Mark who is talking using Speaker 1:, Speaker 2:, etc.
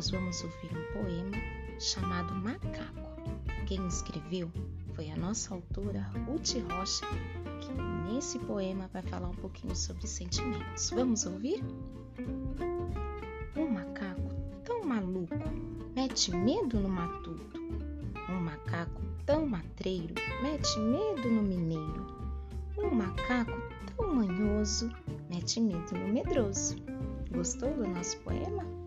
Speaker 1: nós vamos ouvir um poema chamado Macaco. Quem escreveu foi a nossa autora Ruth Rocha, que nesse poema vai falar um pouquinho sobre sentimentos. Vamos ouvir? Um macaco tão maluco mete medo no matuto. Um macaco tão matreiro mete medo no mineiro. Um macaco tão manhoso mete medo no medroso. Gostou do nosso poema?